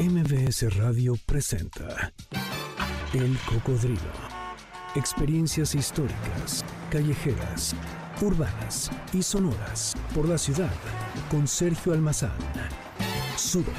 MBS Radio presenta El Cocodrilo. Experiencias históricas, callejeras, urbanas y sonoras por la ciudad con Sergio Almazán. Súbete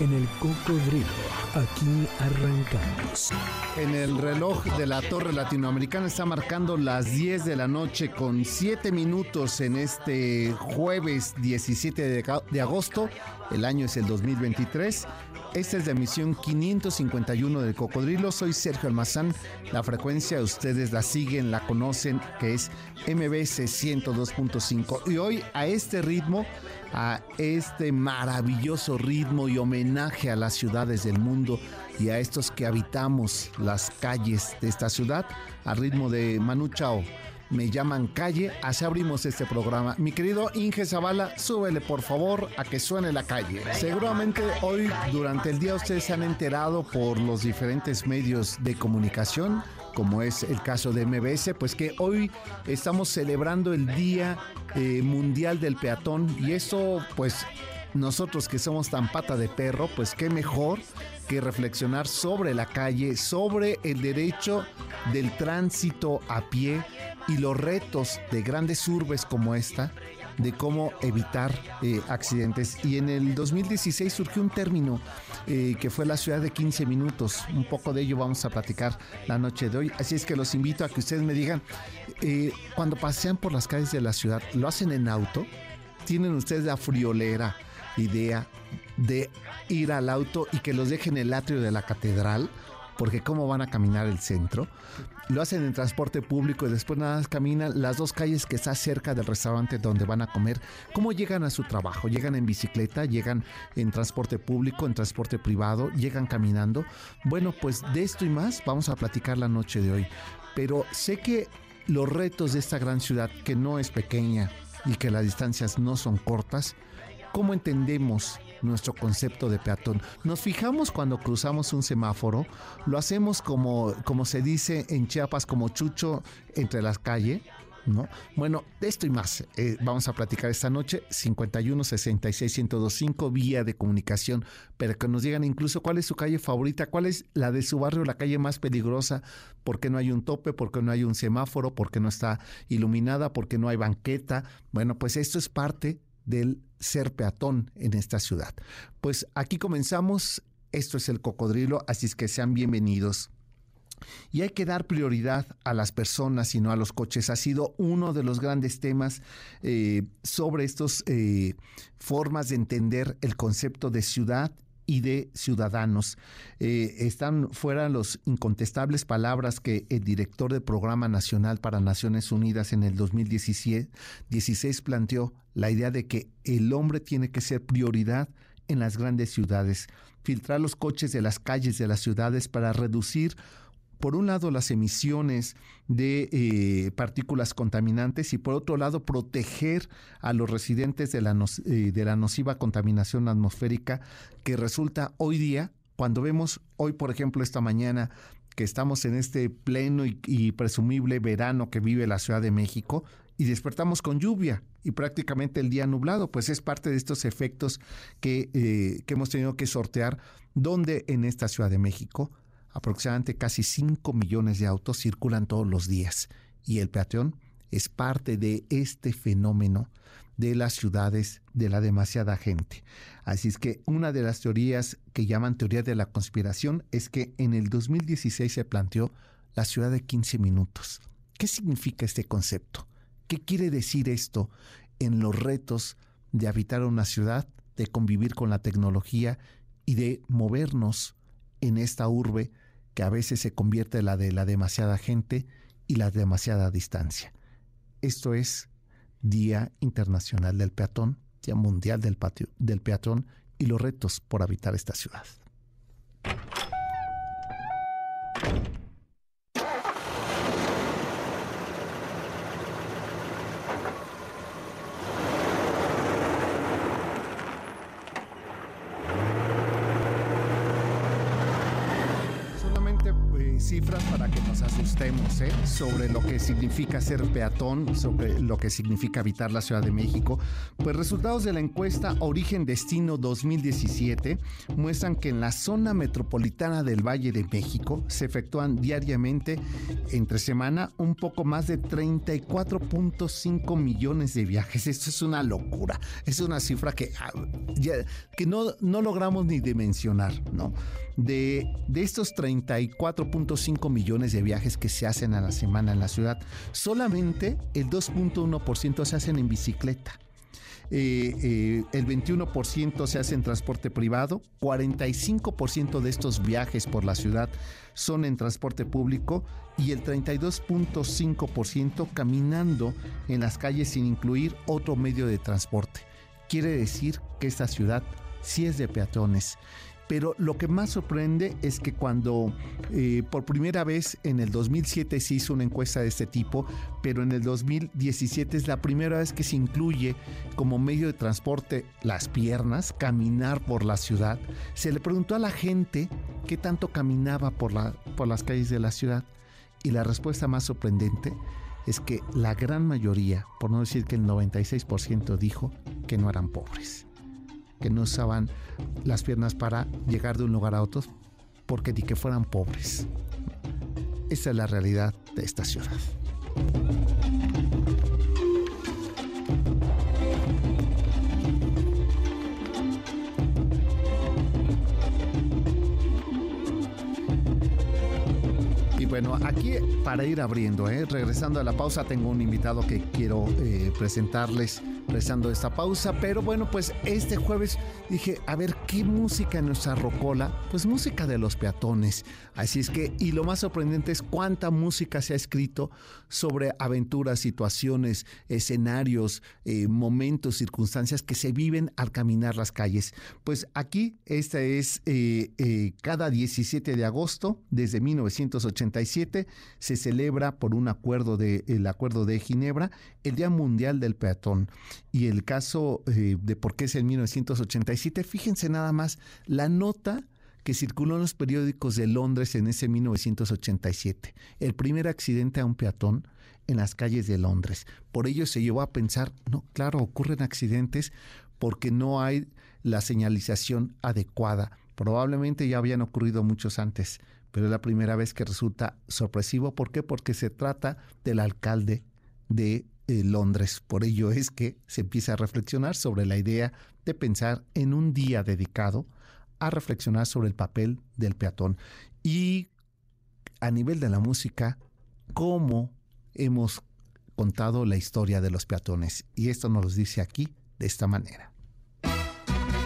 en El Cocodrilo. Aquí arrancamos. En el reloj de la Torre Latinoamericana está marcando las 10 de la noche con 7 minutos en este jueves 17 de, agosto. El año es el 2023. Esta es la emisión 551 del Cocodrilo. Soy Sergio Almazán. La frecuencia ustedes la siguen, la conocen, que es MBC 102.5. Y hoy a este ritmo a este maravilloso ritmo y homenaje a las ciudades del mundo y a estos que habitamos las calles de esta ciudad, al ritmo de Manu Chao. Me llaman calle, así abrimos este programa. Mi querido Inge Zavala, súbele por favor a que suene la calle. Seguramente hoy durante el día ustedes se han enterado por los diferentes medios de comunicación como es el caso de MBS, pues que hoy estamos celebrando el Día eh, Mundial del Peatón y eso pues nosotros que somos tan pata de perro, pues qué mejor que reflexionar sobre la calle, sobre el derecho del tránsito a pie y los retos de grandes urbes como esta de cómo evitar eh, accidentes. Y en el 2016 surgió un término eh, que fue la ciudad de 15 minutos. Un poco de ello vamos a platicar la noche de hoy. Así es que los invito a que ustedes me digan, eh, cuando pasean por las calles de la ciudad, ¿lo hacen en auto? ¿Tienen ustedes la friolera idea de ir al auto y que los dejen en el atrio de la catedral? Porque cómo van a caminar el centro. Lo hacen en transporte público y después nada más caminan las dos calles que está cerca del restaurante donde van a comer. ¿Cómo llegan a su trabajo? ¿Llegan en bicicleta? ¿Llegan en transporte público? ¿En transporte privado? ¿Llegan caminando? Bueno, pues de esto y más vamos a platicar la noche de hoy. Pero sé que los retos de esta gran ciudad, que no es pequeña y que las distancias no son cortas, ¿cómo entendemos nuestro concepto de peatón. Nos fijamos cuando cruzamos un semáforo, lo hacemos como, como se dice en Chiapas, como chucho entre las calles. ¿No? Bueno, de esto y más eh, vamos a platicar esta noche, 51 66 1025, vía de comunicación, pero que nos digan incluso cuál es su calle favorita, cuál es la de su barrio, la calle más peligrosa, por qué no hay un tope, por qué no hay un semáforo, por qué no está iluminada, por qué no hay banqueta. Bueno, pues esto es parte del ser peatón en esta ciudad. Pues aquí comenzamos, esto es el cocodrilo, así es que sean bienvenidos. Y hay que dar prioridad a las personas y no a los coches. Ha sido uno de los grandes temas eh, sobre estas eh, formas de entender el concepto de ciudad y de ciudadanos. Eh, están fuera los incontestables palabras que el director del Programa Nacional para Naciones Unidas en el 2016 planteó, la idea de que el hombre tiene que ser prioridad en las grandes ciudades, filtrar los coches de las calles de las ciudades para reducir por un lado las emisiones de eh, partículas contaminantes y por otro lado proteger a los residentes de la, eh, de la nociva contaminación atmosférica que resulta hoy día, cuando vemos hoy por ejemplo esta mañana que estamos en este pleno y, presumible verano que vive la Ciudad de México y despertamos con lluvia y prácticamente el día nublado, pues es parte de estos efectos que, eh, que hemos tenido que sortear, donde en esta Ciudad de México aproximadamente casi 5 millones de autos circulan todos los días y el peatón es parte de este fenómeno de las ciudades de la demasiada gente. Así es que una de las teorías que llaman teoría de la conspiración es que en el 2016 se planteó la ciudad de 15 minutos. ¿Qué significa este concepto? ¿Qué quiere decir esto en los retos de habitar una ciudad, de convivir con la tecnología y de movernos en esta urbe que a veces se convierte en la de la demasiada gente y la demasiada distancia. Esto es Día Internacional del Peatón, Día Mundial del, del Peatón y los retos por habitar esta ciudad. Cifras para que nos asustemos ¿eh? sobre lo que significa ser peatón, sobre lo que significa habitar la Ciudad de México. Pues resultados de la encuesta Origen Destino 2017 muestran que en la zona metropolitana del Valle de México se efectúan diariamente entre semana un poco más de 34.5 millones de viajes. Esto es una locura. Es una cifra que, ah, que no, no logramos ni dimensionar, ¿no? De, de estos 34.5 millones de viajes que se hacen a la semana en la ciudad, solamente el 2.1% se hacen en bicicleta. Eh, eh, el 21% se hace en transporte privado, 45% de estos viajes por la ciudad son en transporte público y el 32.5% caminando en las calles sin incluir otro medio de transporte. Quiere decir que esta ciudad sí es de peatones pero lo que más sorprende es que cuando eh, por primera vez en el 2007 se hizo una encuesta de este tipo, pero en el 2017 es la primera vez que se incluye como medio de transporte las piernas, caminar por la ciudad, se le preguntó a la gente qué tanto caminaba por, por las calles de la ciudad y la respuesta más sorprendente es que la gran mayoría, por no decir que el 96% dijo que no eran pobres que no usaban las piernas para llegar de un lugar a otro porque ni que fueran pobres. Esa es la realidad de esta ciudad. Bueno, aquí para ir abriendo, ¿eh? regresando a la pausa, tengo un invitado que quiero eh, presentarles rezando esta pausa. Pero bueno, pues este jueves dije, a ver, ¿qué música en nuestra rocola? Pues música de los peatones. Así es que, y lo más sorprendente es cuánta música se ha escrito sobre aventuras, situaciones, escenarios, eh, momentos, circunstancias que se viven al caminar las calles. Pues aquí, esta es eh, eh, cada 17 de agosto, desde 1987, se celebra por un acuerdo de, el acuerdo de Ginebra, el Día Mundial del Peatón. Y el caso eh, de por qué es en 1987, fíjense nada más, la nota que circuló en los periódicos de Londres en ese 1987, el primer accidente a un peatón en las calles de Londres. Por ello se llevó a pensar, no, claro, ocurren accidentes porque no hay la señalización adecuada. Probablemente ya habían ocurrido muchos antes, pero es la primera vez que resulta sorpresivo. ¿Por qué? Porque se trata del alcalde de Londres. Por ello es que se empieza a reflexionar sobre la idea de pensar en un día dedicado a reflexionar sobre el papel del peatón y a nivel de la música, cómo hemos contado la historia de los peatones. Y esto nos lo dice aquí de esta manera.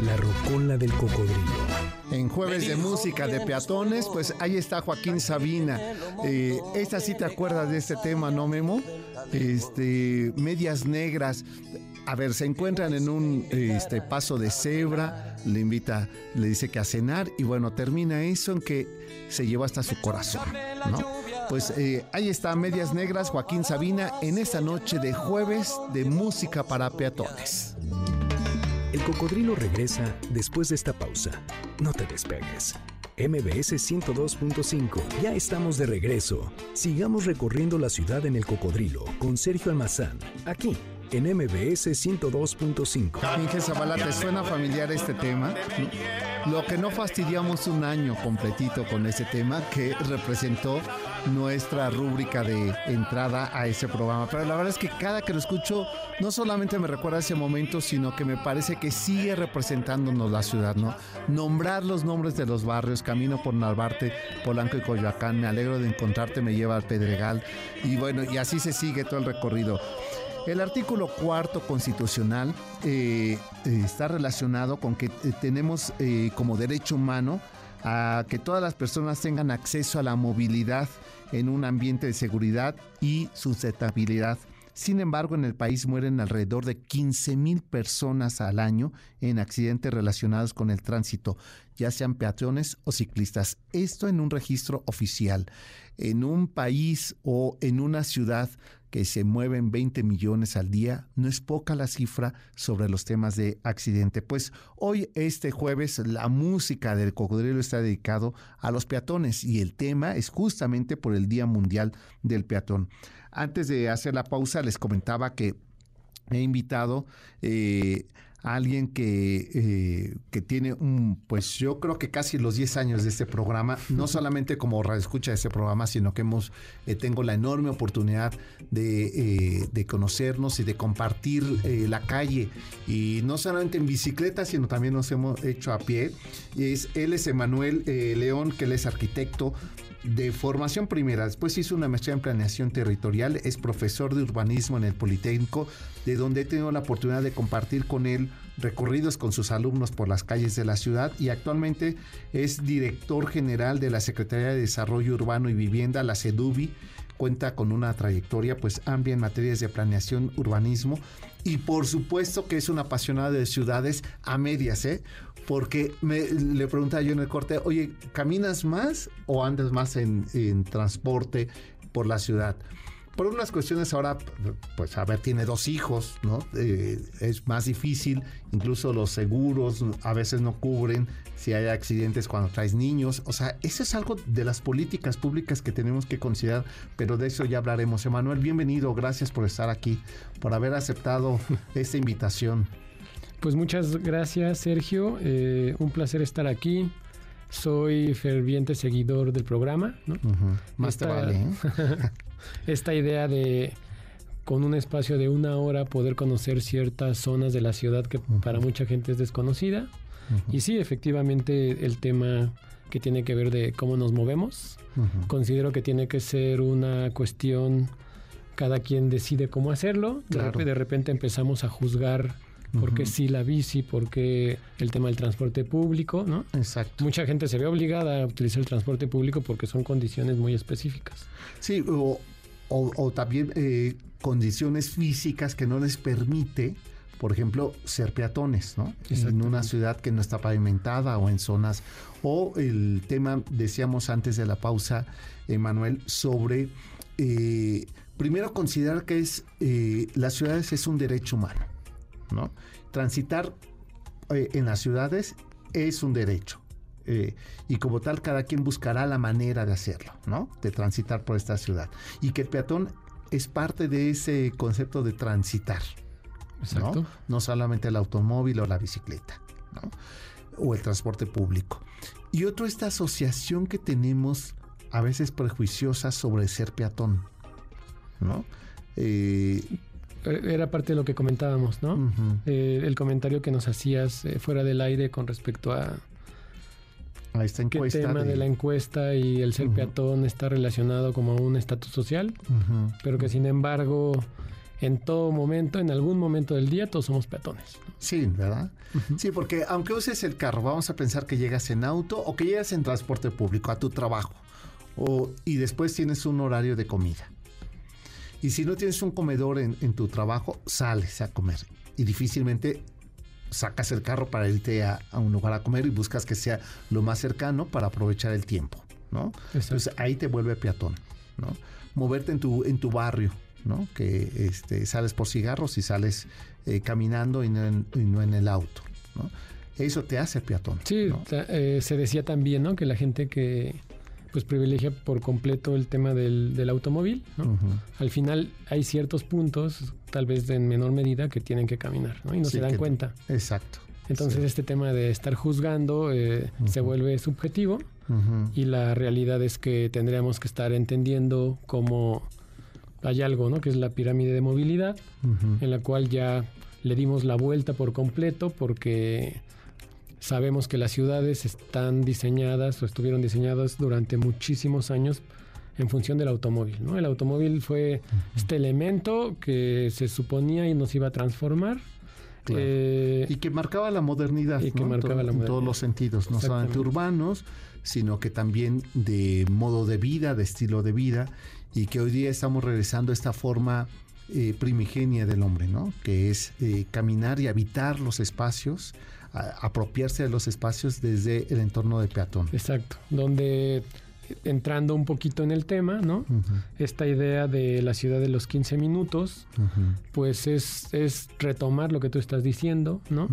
La rocola del cocodrilo. En jueves de música de peatones, pues ahí está Joaquín Sabina. Eh, esta sí te acuerdas de este tema, ¿no, Memo? Este, medias negras. A ver, se encuentran en un este, paso de cebra, le invita, le dice que a cenar y bueno, termina eso en que se lleva hasta su corazón, ¿no? Pues eh, ahí está, Medias Negras, Joaquín Sabina, en esta noche de jueves de música para peatones. El cocodrilo regresa después de esta pausa. No te despegues. MBS 102.5. Ya estamos de regreso. Sigamos recorriendo la ciudad en el cocodrilo con Sergio Almazán. Aquí en MBS 102.5. Inge Zavala, ¿te suena familiar este tema? Lo que no fastidiamos un año completito con ese tema que representó nuestra rúbrica de entrada a ese programa. Pero la verdad es que cada que lo escucho, no solamente me recuerda ese momento, sino que me parece que sigue representándonos la ciudad, ¿no? Nombrar los nombres de los barrios, camino por Narvarte, Polanco y Coyoacán, me alegro de encontrarte, me lleva al Pedregal. Y bueno, y así se sigue todo el recorrido. El artículo cuarto constitucional eh, eh, está relacionado con que eh, tenemos como derecho humano a que todas las personas tengan acceso a la movilidad en un ambiente de seguridad y sustentabilidad. Sin embargo, en el país mueren alrededor de 15 mil personas al año en accidentes relacionados con el tránsito, ya sean peatones o ciclistas. Esto en un registro oficial. En un país o en una ciudad que se mueven 20 millones al día, no es poca la cifra sobre los temas de accidente. Pues hoy, este jueves, la música del cocodrilo está dedicado a los peatones y el tema es justamente por el Día Mundial del Peatón. Antes de hacer la pausa, les comentaba que he invitado eh, alguien que, eh, que tiene un, pues yo creo que casi los 10 años de este programa, no solamente como escucha de este programa, sino que hemos, eh, tengo la enorme oportunidad de, eh, de conocernos y de compartir la calle, y no solamente en bicicleta, sino también nos hemos hecho a pie. Es, él es Emanuel León, que él es arquitecto, de formación primera, después hizo una maestría en planeación territorial, es profesor de urbanismo en el Politécnico, de donde he tenido la oportunidad de compartir con él recorridos con sus alumnos por las calles de la ciudad y actualmente es director general de la Secretaría de Desarrollo Urbano y Vivienda, la CEDUBI, cuenta con una trayectoria pues amplia en materias de planeación, urbanismo y por supuesto que es un apasionado de ciudades a medias, ¿eh? Porque me, le preguntaba yo en el corte, oye, ¿caminas más o andas más en, en transporte por la ciudad? por unas cuestiones ahora, pues a ver, tiene dos hijos, ¿no? Eh, es más difícil, incluso los seguros a veces no cubren si hay accidentes cuando traes niños, o sea, eso es algo de las políticas públicas que tenemos que considerar, pero de eso ya hablaremos. Emanuel, bienvenido, gracias por estar aquí, por haber aceptado esta invitación. Pues muchas gracias, Sergio, eh, un placer estar aquí. Soy ferviente seguidor del programa, ¿no? Más te vale. ¿eh? esta idea de con un espacio de una hora poder conocer ciertas zonas de la ciudad que para mucha gente es desconocida. Y sí, efectivamente el tema que tiene que ver de cómo nos movemos, considero que tiene que ser una cuestión, cada quien decide cómo hacerlo, de repente empezamos a juzgar porque sí la bici, porque el tema del transporte público, ¿no? Exacto. Mucha gente se ve obligada a utilizar el transporte público porque son condiciones muy específicas. Sí, o, o, también eh, condiciones físicas que no les permite, por ejemplo, ser peatones, ¿no? En una ciudad que no está pavimentada o en zonas. O el tema, decíamos antes de la pausa, Emanuel, sobre eh, primero considerar que es eh, las ciudades es un derecho humano, ¿no? Transitar en las ciudades es un derecho. Eh, y como tal cada quien buscará la manera de hacerlo, ¿no? De transitar por esta ciudad. Y que el peatón es parte de ese concepto de transitar, ¿no? No solamente el automóvil o la bicicleta, ¿no? O el transporte público. Y otro, esta asociación que tenemos a veces prejuiciosa sobre ser peatón, ¿no? Eh, era parte de lo que comentábamos, ¿no? Eh, el comentario que nos hacías fuera del aire con respecto a esta encuesta. El tema de... la encuesta y el ser peatón está relacionado como a un estatus social, pero que sin embargo en todo momento, en algún momento del día, todos somos peatones. Sí, ¿verdad? Sí, porque aunque uses el carro, vamos a pensar que llegas en auto o que llegas en transporte público a tu trabajo o, y después tienes un horario de comida. Y si no tienes un comedor en, en tu trabajo, sales a comer y difícilmente sacas el carro para irte a, un lugar a comer y buscas que sea lo más cercano para aprovechar el tiempo, ¿no? Entonces ahí te vuelve peatón, ¿no? Moverte en tu, en tu barrio, ¿no? Que este, sales por cigarros y sales eh, caminando y no, en, el auto, ¿no? Eso te hace peatón. Sí, eh, se decía también, ¿no? Que la gente que pues privilegia por completo el tema del, automóvil. ¿no? Al final hay ciertos puntos, tal vez en menor medida, que tienen que caminar ¿no? y no se dan cuenta. Exacto. Entonces este tema de estar juzgando eh, se vuelve subjetivo y la realidad es que tendríamos que estar entendiendo cómo hay algo, ¿no? Que es la pirámide de movilidad, en la cual ya le dimos la vuelta por completo porque Sabemos que las ciudades están diseñadas o estuvieron diseñadas durante muchísimos años en función del automóvil. ¿no? El automóvil fue este elemento que se suponía y nos iba a transformar. Eh, y que marcaba la modernidad, y que marcaba la en todos los sentidos, no solamente urbanos, sino que también de modo de vida, de estilo de vida, y que hoy día estamos regresando a esta forma eh, primigenia del hombre, ¿no? que es eh, caminar y habitar los espacios apropiarse de los espacios desde el entorno de peatón. Exacto, donde entrando un poquito en el tema, ¿no? Esta idea de la ciudad de los 15 minutos, pues es, es, retomar lo que tú estás diciendo, ¿no?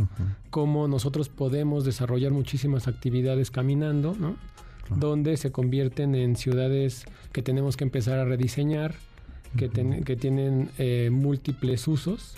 Cómo nosotros podemos desarrollar muchísimas actividades caminando, ¿no? Donde se convierten en ciudades que tenemos que empezar a rediseñar, que, que tienen eh, múltiples usos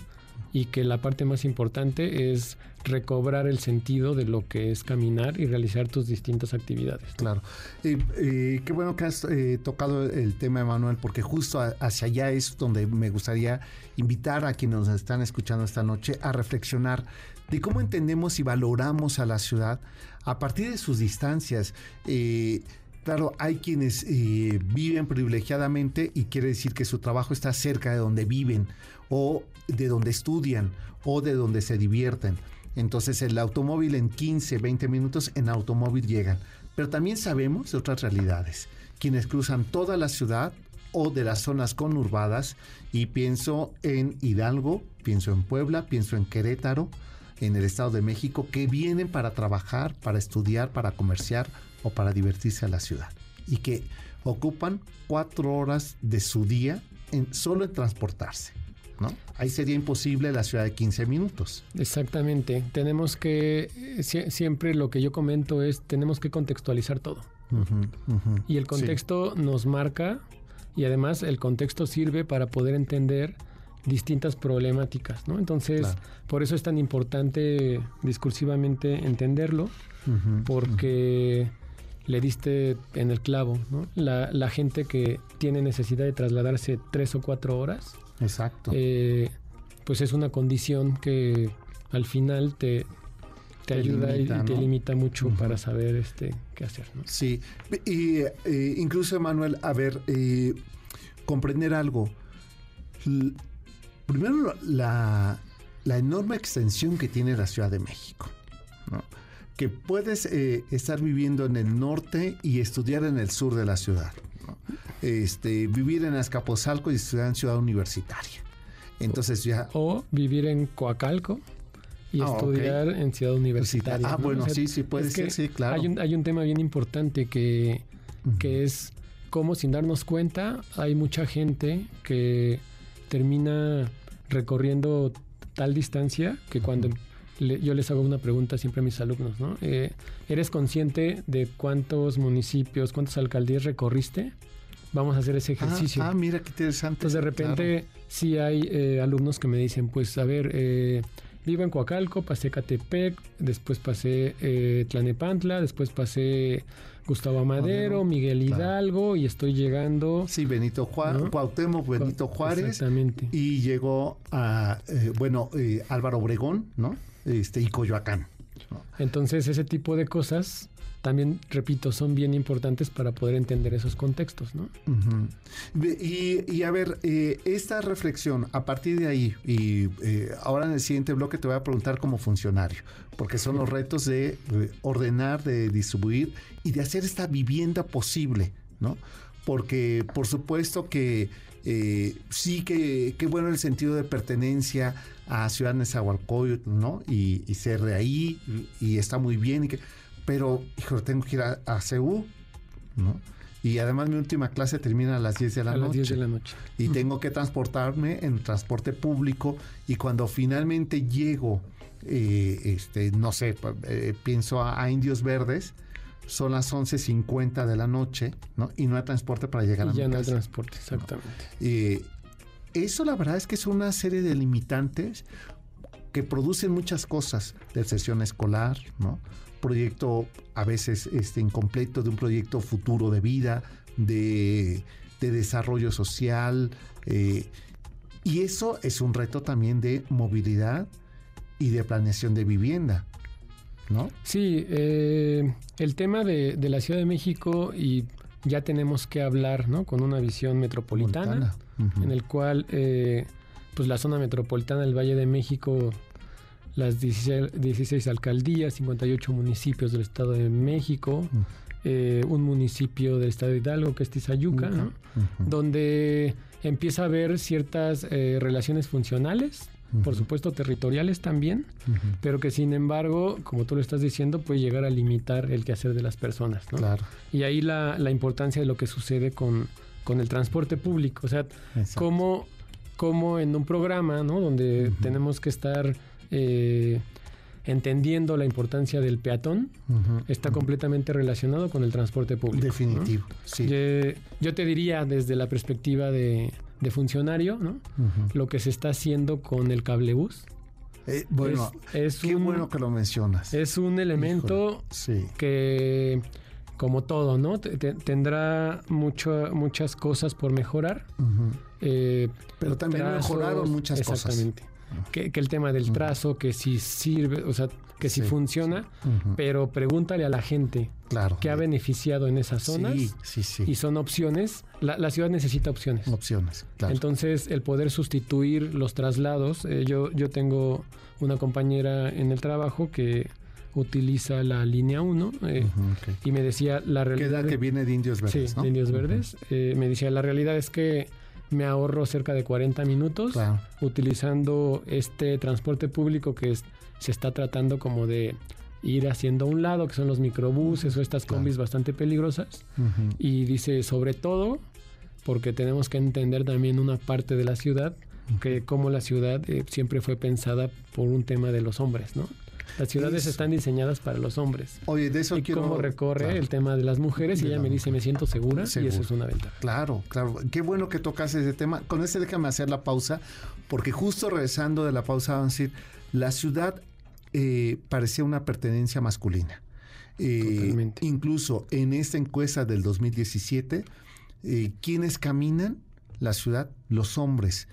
y que la parte más importante es recobrar el sentido de lo que es caminar y realizar tus distintas actividades. Claro. qué bueno que has eh, tocado el tema, Emanuel, porque justo hacia allá es donde me gustaría invitar a quienes nos están escuchando esta noche a reflexionar de cómo entendemos y valoramos a la ciudad a partir de sus distancias. Eh, claro, hay quienes eh, viven privilegiadamente y quiere decir que su trabajo está cerca de donde viven o de donde estudian o de donde se divierten. Entonces el automóvil en 15, 20 minutos en automóvil llegan. Pero también sabemos de otras realidades. Quienes cruzan toda la ciudad o de las zonas conurbadas y pienso en Hidalgo, pienso en Puebla, pienso en Querétaro, en el Estado de México, que vienen para trabajar, para estudiar, para comerciar o para divertirse a la ciudad. Y que ocupan cuatro horas de su día en, solo en transportarse. ¿No? Ahí sería imposible la ciudad de 15 minutos. Exactamente. Tenemos que, siempre lo que yo comento es, tenemos que contextualizar todo. Y el contexto nos marca y además el contexto sirve para poder entender distintas problemáticas, ¿no? Entonces, por eso es tan importante discursivamente entenderlo, porque le diste en el clavo, ¿no? La, la, gente que tiene necesidad de trasladarse tres o cuatro horas, Exacto. Eh, pues es una condición que al final te, te, ayuda y, te limita mucho para saber este qué hacer. ¿no? Sí, y eh, incluso Manuel, a ver, eh, comprender algo. primero, la, la, enorme extensión que tiene la Ciudad de México. Que puedes estar viviendo en el norte y estudiar en el sur de la ciudad este, vivir en Azcapotzalco y estudiar en Ciudad Universitaria. Entonces ya... O vivir en Coacalco y ah, estudiar en Ciudad Universitaria. Ah, bueno, sí, sí, puede ser, sí, claro. Hay un, hay un tema bien importante que, que es cómo sin darnos cuenta hay mucha gente que termina recorriendo tal distancia que cuando yo les hago una pregunta siempre a mis alumnos, ¿no? Eh, ¿Eres consciente de cuántos municipios, cuántas alcaldías recorriste? Vamos a hacer ese ah, ejercicio. Ah, mira qué interesante. Entonces de repente sí hay eh, alumnos que me dicen, pues a ver, eh, vivo en Coacalco, pasé Catepec, después pasé eh, Tlanepantla, después pasé Gustavo Amadero, Miguel Hidalgo y estoy llegando... Sí, Benito Juárez, Cuauhtémoc Benito Juárez. Exactamente. Y llegó a, bueno, Álvaro Obregón, ¿no? Este, y Coyoacán. Entonces ese tipo de cosas también, repito, son bien importantes para poder entender esos contextos, ¿no? y, a ver, eh, esta reflexión, a partir de ahí, y eh, ahora en el siguiente bloque te voy a preguntar como funcionario, porque son los retos de ordenar, de distribuir y de hacer esta vivienda posible, ¿no? Porque por supuesto que eh, sí que, qué bueno el sentido de pertenencia a Ciudad Nezahualcóyotl, ¿no? Y, y ser de ahí, y, y está muy bien, y que pero, hijo, tengo que ir a, a ¿no? Y además mi última clase termina a las 10 de la a noche. Las 10 de la noche. Y tengo que transportarme en transporte público y cuando finalmente llego, eh, este, no sé, eh, pienso a, Indios Verdes, son las 11.50 de la noche, ¿no? Y no hay transporte para llegar y a ya no hay transporte, exactamente. Eh, eso la verdad es que es una serie de limitantes que producen muchas cosas, de sesión escolar, ¿no? Proyecto a veces este, incompleto, de un proyecto futuro de vida, de, desarrollo social. Eh, y eso es un reto también de movilidad y de planeación de vivienda. ¿No? Sí, eh, el tema de, la Ciudad de México y ya tenemos que hablar, ¿no? Con una visión metropolitana, en el cual, eh, pues la zona metropolitana del Valle de México las 16, alcaldías, 58 municipios del Estado de México, eh, un municipio del Estado de Hidalgo que es Tizayuca, donde empieza a haber ciertas eh, relaciones funcionales por supuesto territoriales también, pero que sin embargo, como tú lo estás diciendo, puede llegar a limitar el quehacer de las personas. ¿no? Claro. Y ahí la, la, importancia de lo que sucede con, con el transporte público, o sea, cómo, cómo, en un programa, ¿no? Donde tenemos que estar... Eh, entendiendo la importancia del peatón, está completamente relacionado con el transporte público. Definitivo, sí. Yo, te diría desde la perspectiva de, funcionario, ¿no? Lo que se está haciendo con el cablebús. Eh, bueno, es, qué bueno que lo mencionas. Es un elemento que, como todo, ¿no? tendrá mucho, muchas cosas por mejorar. Eh, Pero también mejoraron muchas cosas. Exactamente que, el tema del trazo, que si sirve, o sea, que si funciona, pero pregúntale a la gente claro, que ha beneficiado en esas zonas. Sí, sí, Y son opciones. La, ciudad necesita opciones. Opciones, claro. Entonces, el poder sustituir los traslados. Eh, yo, yo tengo una compañera en el trabajo que utiliza la línea 1 eh, y me decía la realidad... que viene de Indios Verdes, Sí, de Indios Verdes. Eh, me decía, la realidad es que me ahorro cerca de 40 minutos utilizando este transporte público que se está tratando como de ir haciendo a un lado, que son los microbuses o estas combis bastante peligrosas. Y dice, sobre todo, porque tenemos que entender también una parte de la ciudad, que como la ciudad eh, siempre fue pensada por un tema de los hombres, ¿no? Las ciudades están diseñadas para los hombres. Oye, de eso y cómo recorre el tema de las mujeres y ella me dice, me siento segura y eso es una ventaja. Claro, claro. Qué bueno que tocas ese tema. Con ese déjame hacer la pausa, porque justo regresando de la pausa vamos a decir, la ciudad eh, parecía una pertenencia masculina. Eh, incluso en esta encuesta del 2017, eh, ¿quiénes caminan la ciudad? Los hombres.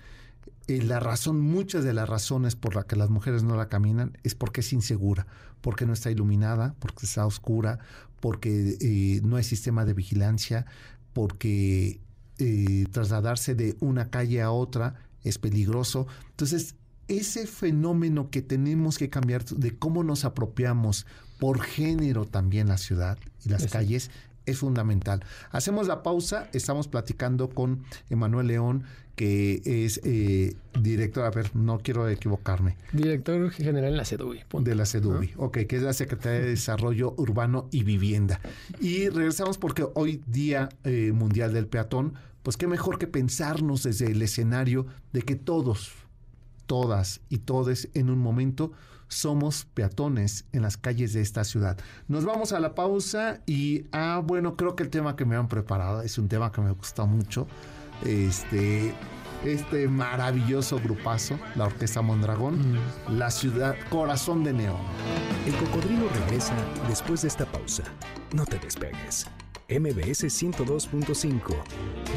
Eh, la razón, muchas de las razones por las que las mujeres no la caminan es porque es insegura, porque no está iluminada, porque está oscura, porque eh, no hay sistema de vigilancia, porque eh, trasladarse de una calle a otra es peligroso. Entonces, ese fenómeno que tenemos que cambiar de cómo nos apropiamos por género también la ciudad y las calles es fundamental. Hacemos la pausa, estamos platicando con Emanuel León, que es eh, director, a ver, no quiero equivocarme. Director general en la CEDUBI. De la CEDUBI, ok, que es la Secretaría de Desarrollo Urbano y Vivienda. Y regresamos porque hoy Día eh, Mundial del Peatón, pues qué mejor que pensarnos desde el escenario de que todos, todas y todes en un momento somos peatones en las calles de esta ciudad. Nos vamos a la pausa y, ah, bueno, creo que el tema que me han preparado es un tema que me gusta mucho. Este, este maravilloso grupazo, la Orquesta Mondragón, mm. la ciudad Corazón de Neón. El cocodrilo regresa después de esta pausa. No te despegues. MBS 102.5.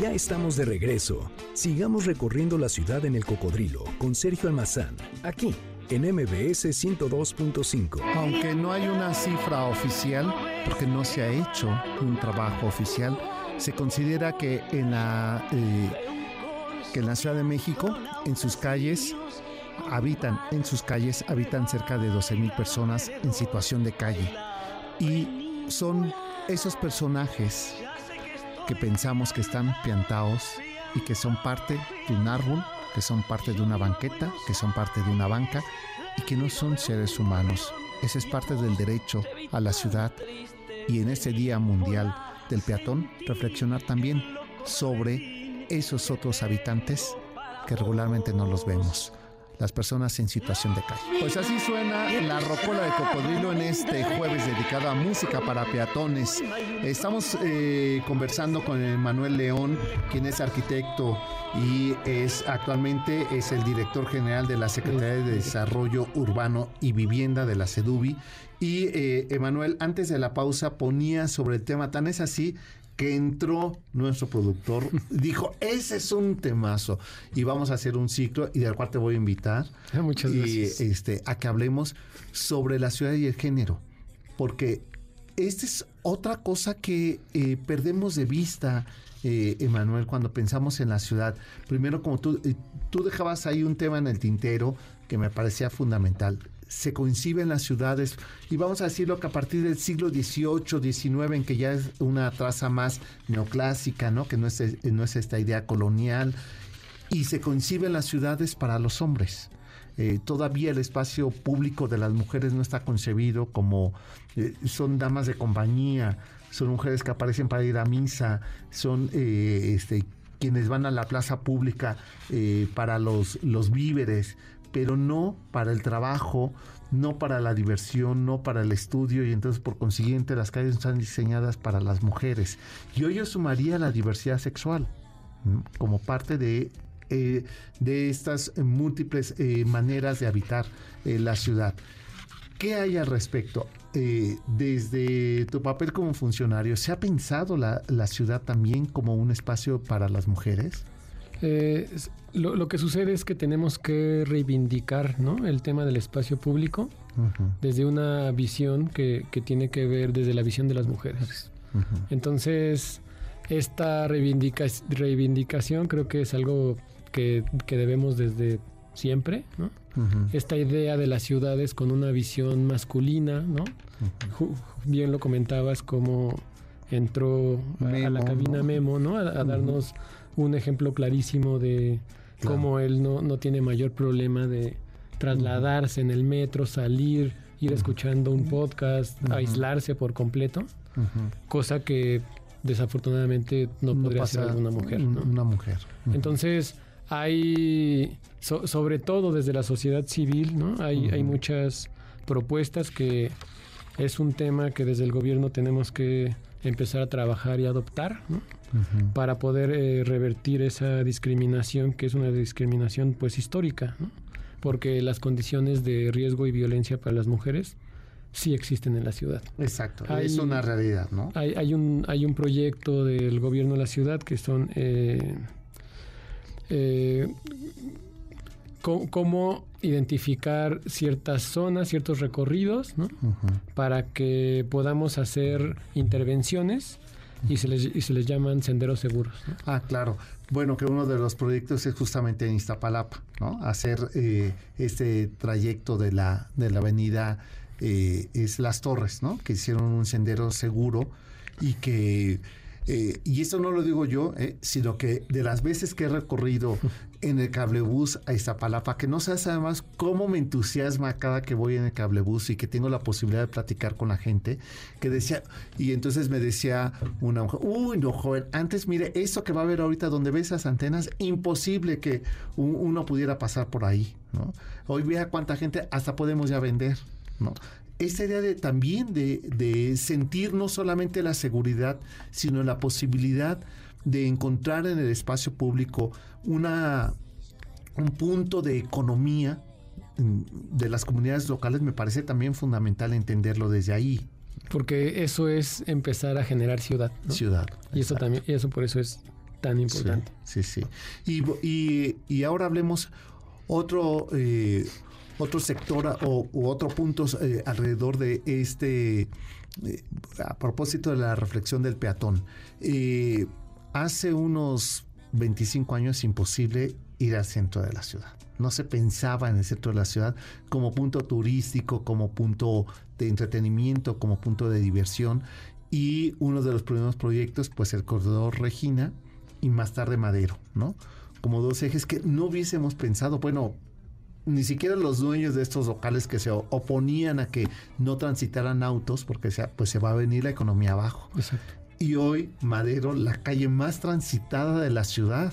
Ya estamos de regreso. Sigamos recorriendo la ciudad en el cocodrilo con Sergio Almazán, aquí en MBS 102.5. Aunque no hay una cifra oficial, porque no se ha hecho un trabajo oficial, se considera que en la, eh, que en la Ciudad de México, en sus calles, habitan, en sus calles, habitan cerca de 12 mil personas en situación de calle. Y son esos personajes que pensamos que están piantados y que son parte de un árbol que son parte de una banqueta, que son parte de una banca y que no son seres humanos. Ese es parte del derecho a la ciudad y en este Día Mundial del Peatón reflexionar también sobre esos otros habitantes que regularmente no los vemos las personas en situación de calle. Pues así suena la rocola de cocodrilo en este jueves dedicado a música para peatones. Estamos eh, conversando con Manuel León, quien es arquitecto y es actualmente es el director general de la Secretaría de Desarrollo Urbano y Vivienda de la CEDUBI. Y eh, Emanuel, antes de la pausa ponía sobre el tema, tan es así que entró nuestro productor, dijo, ese es un temazo y vamos a hacer un ciclo y del cual te voy a invitar ah, Muchas y, este, a que hablemos sobre la ciudad y el género, porque esta es otra cosa que eh, perdemos de vista. Eh, Emanuel, cuando pensamos en la ciudad, primero como tú, eh, tú dejabas ahí un tema en el tintero que me parecía fundamental se coinciden las ciudades y vamos a decirlo que a partir del siglo XVIII, XIX, en que ya es una traza más neoclásica, ¿no? que no es, no es esta idea colonial, y se coinciden las ciudades para los hombres. Eh, todavía el espacio público de las mujeres no está concebido como eh, son damas de compañía, son mujeres que aparecen para ir a misa, son eh, este, quienes van a la plaza pública para los, los víveres, pero no para el trabajo, no para la diversión, no para el estudio y entonces por consiguiente las calles están diseñadas para las mujeres. Y hoy yo sumaría la diversidad sexual como parte de, eh, de estas múltiples eh, maneras de habitar eh, la ciudad. ¿Qué hay al respecto? desde tu papel como funcionario, ¿se ha pensado la, la ciudad también como un espacio para las mujeres? Lo, que sucede es que tenemos que reivindicar ¿no? el tema del espacio público desde una visión que, que, tiene que ver desde la visión de las mujeres. Entonces, esta reivindicación creo que es algo que, debemos desde siempre, ¿no? Esta idea de las ciudades con una visión masculina, ¿no? Bien lo comentabas como entró a, la cabina Memo, ¿no? A, darnos un ejemplo clarísimo de cómo él no, no tiene mayor problema de trasladarse en el metro, salir, ir escuchando un podcast, aislarse por completo, cosa que desafortunadamente no, podría ser alguna mujer. Una mujer. Entonces, hay, sobre todo desde la sociedad civil, ¿no? Hay, hay muchas propuestas que es un tema que desde el gobierno tenemos que empezar a trabajar y adoptar, ¿no? Para poder eh, revertir esa discriminación, que es una discriminación pues histórica, ¿no? Porque las condiciones de riesgo y violencia para las mujeres sí existen en la ciudad. Exacto, es una realidad, ¿no? Hay, hay, un, hay un proyecto del gobierno de la ciudad que son eh, eh, cómo identificar ciertas zonas, ciertos recorridos, ¿no? Para que podamos hacer intervenciones y se les, y se les llaman senderos seguros. Ah, claro. Bueno, que uno de los proyectos es justamente en Iztapalapa, ¿no? Hacer eh, este trayecto de la, de la avenida eh, es Las Torres, ¿no? Que hicieron un sendero seguro y que, eh, y esto no lo digo yo, eh, sino que de las veces que he recorrido en el cablebús a Iztapalapa, que no sabes además cómo me entusiasma cada que voy en el cablebús y que tengo la posibilidad de platicar con la gente, que decía, y entonces me decía una mujer, uy, no, joven, antes mire, eso que va a ver ahorita donde ves esas antenas, imposible que uno pudiera pasar por ahí, ¿no? Hoy vea cuánta gente hasta podemos ya vender. ¿no? Esta idea de, también de, sentir no solamente la seguridad, sino la posibilidad de encontrar en el espacio público una, un punto de economía de las comunidades locales me parece también fundamental entenderlo desde ahí. Porque eso es empezar a generar ciudad. Ciudad. Y eso también, y eso por eso es tan importante. Sí, sí. Y, ahora hablemos otro, eh, otro sector o otro punto eh, alrededor de este, eh, a propósito de la reflexión del peatón. Eh, hace unos 25 años imposible ir al centro de la ciudad. No se pensaba en el centro de la ciudad como punto turístico, como punto de entretenimiento, como punto de diversión. Y uno de los primeros proyectos, pues el corredor Regina y más tarde Madero, ¿no? Como dos ejes que no hubiésemos pensado, bueno, ni siquiera los dueños de estos locales que se oponían a que no transitaran autos porque se, pues se va a venir la economía abajo. Y hoy Madero, la calle más transitada de la ciudad.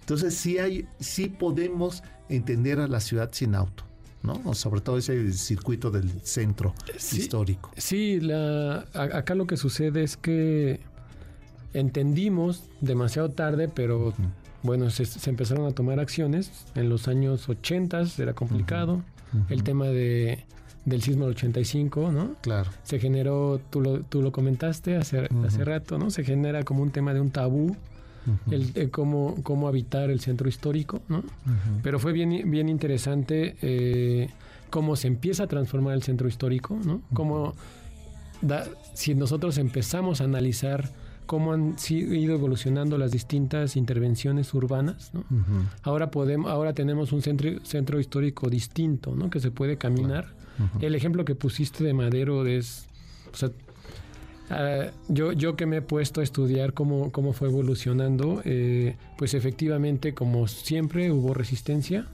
Entonces sí hay, sí podemos entender a la ciudad sin auto. ¿no? sobre todo ese circuito del centro histórico. Sí, la, acá lo que sucede es que entendimos demasiado tarde, pero bueno, se, empezaron a tomar acciones. En los años 80 era complicado. El tema de, del sismo del 85, ¿no? Claro. Se generó, tú lo, tú lo comentaste hace, hace rato, ¿no? Se genera como un tema de un tabú. El, cómo, cómo habitar el centro histórico, ¿no? Pero fue bien, bien interesante eh, cómo se empieza a transformar el centro histórico, ¿no? Cómo da, si nosotros empezamos a analizar cómo han ido evolucionando las distintas intervenciones urbanas. ¿no? Ahora podemos, ahora tenemos un centro, centro histórico distinto, ¿no? Que se puede caminar. El ejemplo que pusiste de Madero es, o sea, ah, yo, yo que me he puesto a estudiar cómo, cómo fue evolucionando, eh, pues efectivamente, como siempre, hubo resistencia,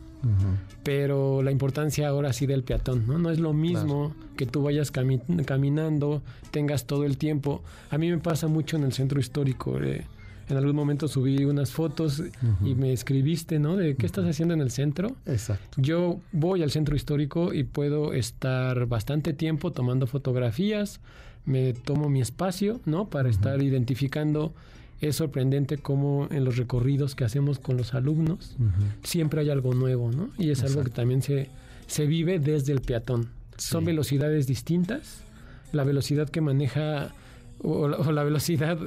pero la importancia ahora sí del peatón, ¿no? No es lo mismo que tú vayas caminando, tengas todo el tiempo. A mí me pasa mucho en el centro histórico. Eh, en algún momento subí unas fotos y me escribiste, ¿no? De qué estás haciendo en el centro. Exacto. Yo voy al centro histórico y puedo estar bastante tiempo tomando fotografías, me tomo mi espacio, ¿no? Para estar identificando. Es sorprendente cómo en los recorridos que hacemos con los alumnos siempre hay algo nuevo, ¿no? Y es algo que también se, se vive desde el peatón. Son velocidades distintas. La velocidad que maneja o, la velocidad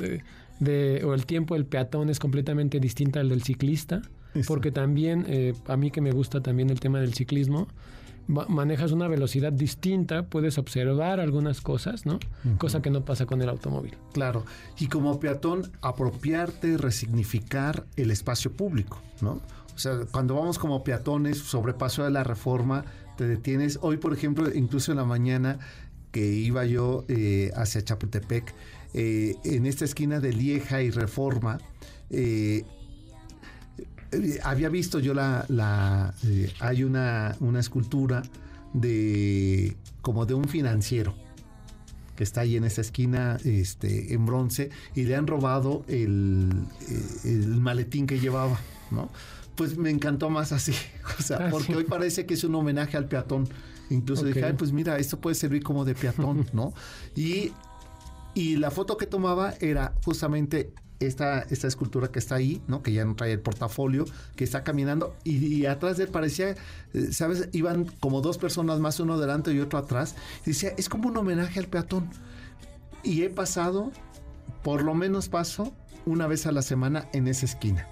de, o el tiempo del peatón es completamente distinta al del ciclista. Porque también, eh, a mí que me gusta también el tema del ciclismo, manejas una velocidad distinta, puedes observar algunas cosas, ¿no? Cosa que no pasa con el automóvil. Claro. Y como peatón, apropiarte, resignificar el espacio público, ¿no? O sea, cuando vamos como peatones, sobrepaso de la reforma, te detienes. Hoy, por ejemplo, incluso en la mañana que iba yo eh, hacia Chapultepec, eh, en esta esquina de Lieja y Reforma, eh, eh, había visto yo la, la eh, hay una, una escultura de como de un financiero que está ahí en esa esquina este, en bronce y le han robado el, eh, el maletín que llevaba, ¿no? Pues me encantó más así, o sea, ah, porque hoy parece que es un homenaje al peatón. Incluso dije, Ay, pues mira, esto puede servir como de peatón, ¿no? Y, y la foto que tomaba era justamente esta, esta escultura que está ahí, ¿no? Que ya no trae el portafolio, que está caminando y, atrás de él parecía, eh, ¿sabes? Iban como dos personas más, uno delante y otro atrás. Y decía, es como un homenaje al peatón. Y he pasado, por lo menos paso una vez a la semana en esa esquina.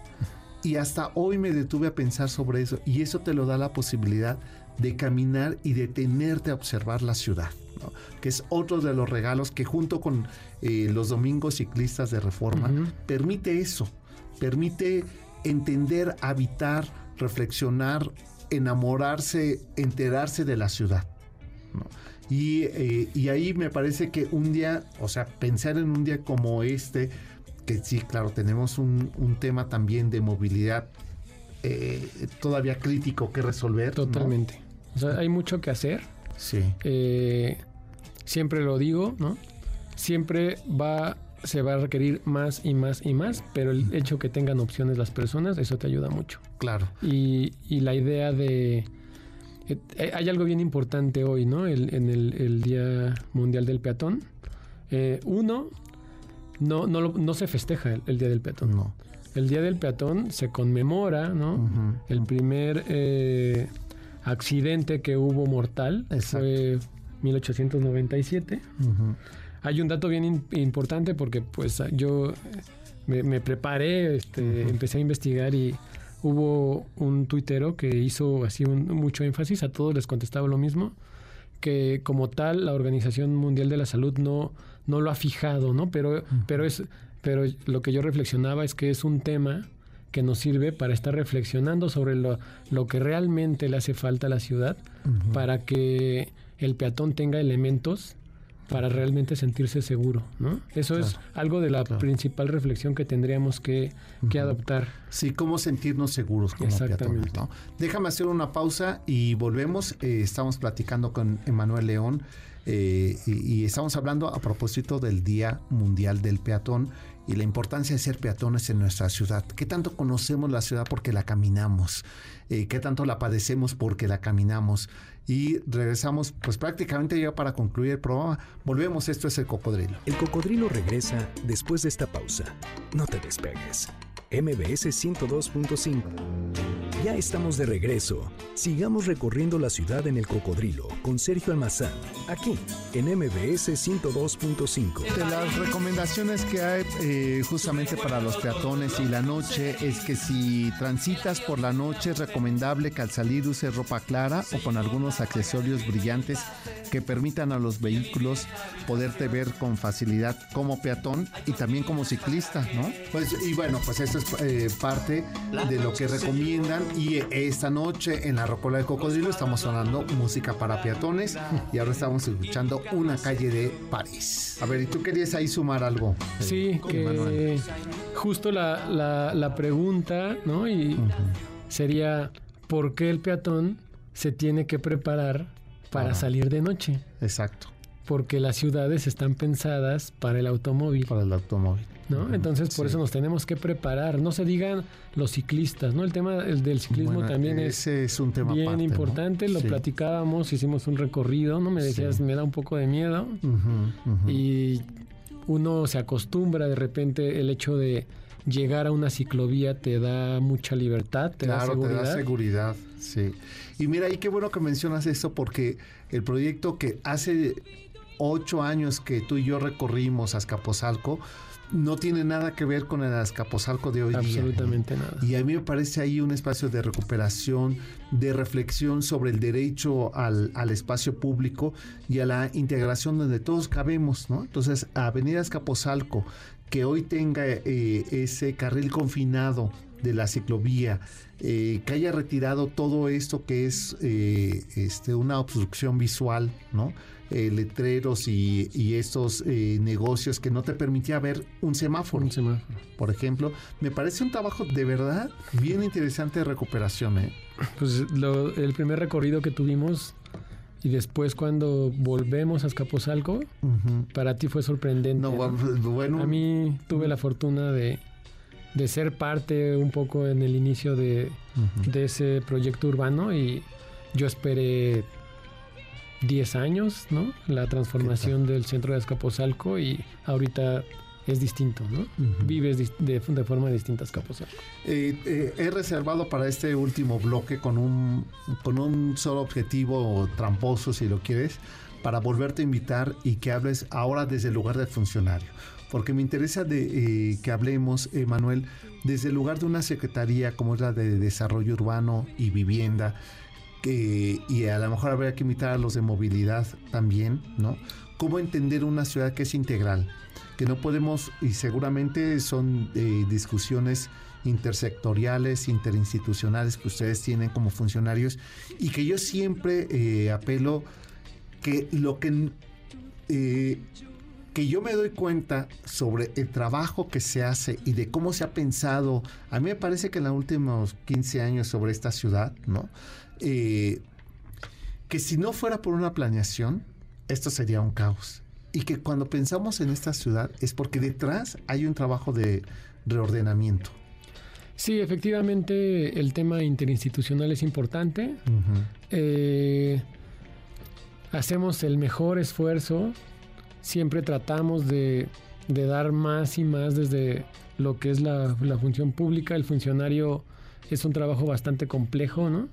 Y hasta hoy me detuve a pensar sobre eso. Y eso te lo da la posibilidad de caminar y detenerte a observar la ciudad que es otro de los regalos que junto con eh, los domingos ciclistas de reforma permite eso, permite entender, habitar, reflexionar, enamorarse, enterarse de la ciudad. Eh, y, ahí me parece que un día, o sea, pensar en un día como este, que sí, claro, tenemos un, tema también de movilidad eh, todavía crítico que resolver. Totalmente. O sea, hay mucho que hacer. Sí siempre lo digo, ¿no? Siempre va se va a requerir más y más y más, pero el hecho que tengan opciones las personas, eso te ayuda mucho. Claro. Y, la idea de... Eh, hay algo bien importante hoy, ¿no? en el, Día Mundial del Peatón. Eh, uno, no, no, no se festeja el, Día del Peatón. No. El Día del Peatón se conmemora, ¿no? El primer eh, accidente que hubo mortal fue 1897. Hay un dato bien importante porque pues yo me, preparé, este, empecé a investigar y hubo un tuitero que hizo así mucho énfasis, a todos les contestaba lo mismo, que como tal la Organización Mundial de la Salud no, no lo ha fijado, ¿no? Pero, pero, es, pero lo que yo reflexionaba es que es un tema que nos sirve para estar reflexionando sobre lo, lo que realmente le hace falta a la ciudad para que el peatón tenga elementos para realmente sentirse seguro, ¿no? Eso es algo de la principal reflexión que tendríamos que, adoptar. Sí, cómo sentirnos seguros como peatones, ¿no? Déjame hacer una pausa y volvemos. Eh, estamos platicando con Emanuel León eh, y, estamos hablando a propósito del Día Mundial del Peatón y la importancia de ser peatones en nuestra ciudad. ¿Qué tanto conocemos la ciudad porque la caminamos? Eh, ¿Qué tanto la padecemos porque la caminamos? y regresamos pues prácticamente ya para concluir el programa. Volvemos, esto es el cocodrilo. El cocodrilo regresa después de esta pausa. No te despegues. MBS 102.5. Ya estamos de regreso. Sigamos recorriendo la ciudad en el cocodrilo con Sergio Almazán, aquí en MBS 102.5. De las recomendaciones que hay eh, justamente para los peatones y la noche es que si transitas por la noche es recomendable que al salir use ropa clara o con algunos accesorios brillantes que permitan a los vehículos poderte ver con facilidad como peatón y también como ciclista, ¿no? Pues y bueno, pues esto es eh, parte de lo que recomiendan y esta noche en la Rocola de Cocodrilo estamos sonando música para peatones y ahora estamos escuchando Una calle de París. A ver, ¿y tú querías ahí sumar algo? Sí, que justo la, la, pregunta, ¿no? Y sería ¿por qué el peatón se tiene que preparar para salir de noche? Exacto. Porque las ciudades están pensadas para el automóvil. Para el automóvil. ¿No? Entonces, por eso nos tenemos que preparar. No se digan los ciclistas, ¿no? El tema del ciclismo también es, un tema bien importante. Lo platicábamos, hicimos un recorrido, ¿no? Me decías, me da un poco de miedo. Y uno se acostumbra de repente el hecho de llegar a una ciclovía te da mucha libertad, te da seguridad. te da seguridad, sí. Y mira, y qué bueno que mencionas esto porque el proyecto que hace ocho años que tú y yo recorrimos a Azcapotzalco, no tiene nada que ver con el Azcapotzalco de hoy día. Absolutamente nada. Y a mí me parece ahí un espacio de recuperación, de reflexión sobre el derecho al, espacio público y a la integración donde todos cabemos, ¿no? Entonces, Avenida Azcapotzalco, que hoy tenga eh, ese carril confinado de la ciclovía, eh, que haya retirado todo esto que es eh, este, una obstrucción visual, ¿no? Eh, letreros y, estos eh, negocios que no te permitía ver un semáforo. Un semáforo. Por ejemplo, me parece un trabajo de verdad bien interesante de recuperación. ¿eh? Pues el primer recorrido que tuvimos y después cuando volvemos a Escaposalco, para ti fue sorprendente. No, bueno, A mí tuve la fortuna de, ser parte un poco en el inicio de, de ese proyecto urbano y yo esperé 10 años, ¿no? La transformación del centro de Azcapotzalco y ahorita es distinto, ¿no? Vives de, forma distinta Azcapotzalco. Eh, eh, he reservado para este último bloque con un, con un solo objetivo tramposo, si lo quieres, para volverte a invitar y que hables ahora desde el lugar del funcionario. Porque me interesa de, eh, que hablemos, Manuel, desde el lugar de una secretaría como es la de Desarrollo Urbano y Vivienda, y a lo mejor habría que invitar a los de movilidad también, ¿no? ¿Cómo entender una ciudad que es integral? Que no podemos, y seguramente son eh, discusiones intersectoriales, interinstitucionales que ustedes tienen como funcionarios y que yo siempre eh, apelo que lo que eh, que yo me doy cuenta sobre el trabajo que se hace y de cómo se ha pensado, a mí me parece que en los últimos 15 años sobre esta ciudad, ¿no? Eh, que si no fuera por una planeación, esto sería un caos. Y que cuando pensamos en esta ciudad es porque detrás hay un trabajo de reordenamiento. Sí, efectivamente el tema interinstitucional es importante. Eh, hacemos el mejor esfuerzo, siempre tratamos de, dar más y más desde lo que es la, la función pública. El funcionario es un trabajo bastante complejo, ¿no?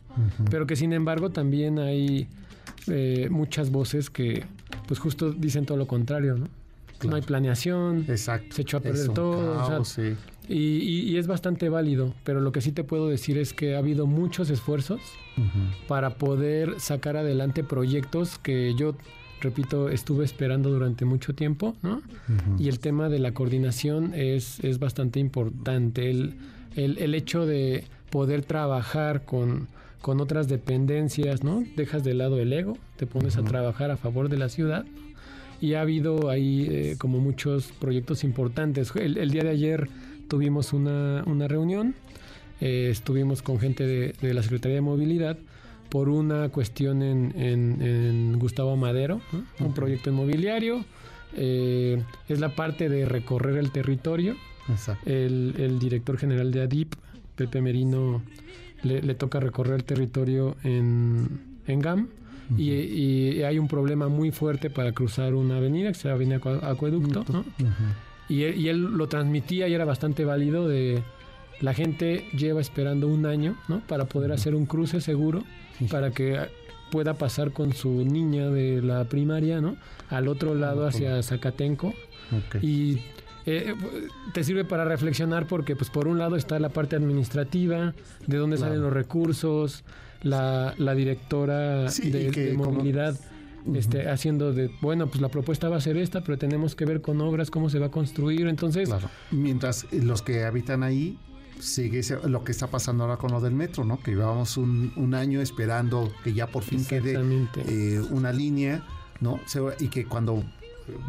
Pero que sin embargo también hay eh, muchas voces que pues justo dicen todo lo contrario, ¿no? No hay planeación, Exacto. se echó a perder todo. y, es bastante válido, pero lo que sí te puedo decir es que ha habido muchos esfuerzos para poder sacar adelante proyectos que yo, repito, estuve esperando durante mucho tiempo, ¿no? Y el tema de la coordinación es, es bastante importante. El, el, el hecho de poder trabajar con, con otras dependencias, ¿no? Dejas de lado el ego, te pones a trabajar a favor de la ciudad. Y ha habido ahí eh, como muchos proyectos importantes. El, día de ayer tuvimos una, una reunión, eh, estuvimos con gente de, la Secretaría de Movilidad por una cuestión en, en, Gustavo Madero, un proyecto inmobiliario. Eh, es la parte de recorrer el territorio. El, el, director general de ADIP Pepe Merino le, toca recorrer el territorio en, GAM. y, hay un problema muy fuerte para cruzar una avenida, que se llama Avenida Acueducto, y, él, lo transmitía y era bastante válido de la gente lleva esperando un año, ¿no? Para poder hacer un cruce seguro, para que pueda pasar con su niña de la primaria, ¿no? Al otro lado hacia Zacatenco. Y eh, te sirve para reflexionar porque pues por un lado está la parte administrativa, de dónde salen los recursos, la, directora de, movilidad. Este, haciendo de, bueno, pues la propuesta va a ser esta, pero tenemos que ver con obras cómo se va a construir. Entonces, mientras los que habitan ahí sigue lo que está pasando ahora con lo del metro, ¿no? Que llevamos un, año esperando que ya por fin quede eh, una línea, ¿no? Y que cuando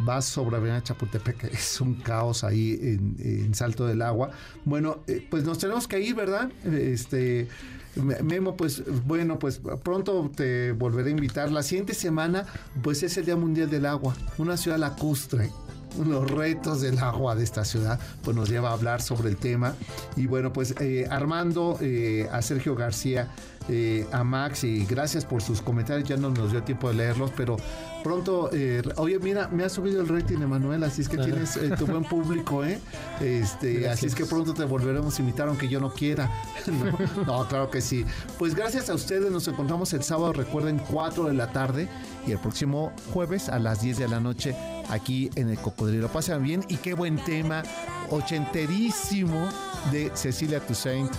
vas sobre Avenida Chapultepec, es un caos ahí en, Salto del Agua. Bueno, eh, pues nos tenemos que ir, ¿verdad? Este. Memo, pues bueno, pues pronto te volveré a invitar. La siguiente semana, pues es el Día Mundial del Agua, una ciudad lacustre los retos del agua de esta ciudad, pues nos lleva a hablar sobre el tema. Y bueno, pues eh, Armando, eh, a Sergio García, eh, a Max y gracias por sus comentarios, ya no nos dio tiempo de leerlos, pero pronto, oye, mira, me ha subido el rating, Emanuel, así es que tienes tu buen público, ¿eh? Este, así es que pronto te volveremos a invitar, aunque yo no quiera. no, no, claro que sí. Pues gracias a ustedes, nos encontramos el sábado, recuerden, 4 de la tarde y el próximo jueves a las 10 de la noche aquí en el Cocodrilo. Pasen bien y qué buen tema, ochenterísimo de Cecilia Toussaint.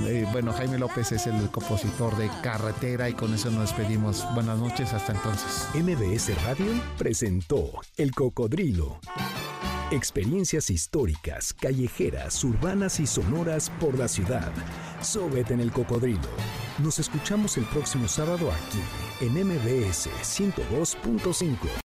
Eh, bueno, Jaime López es el compositor de Carretera y con eso nos despedimos. Buenas noches, hasta entonces. MBS Radio presentó El Cocodrilo. Experiencias históricas, callejeras, urbanas y sonoras por la ciudad. Sóbete en el cocodrilo. Nos escuchamos el próximo sábado aquí, en MBS 102.5.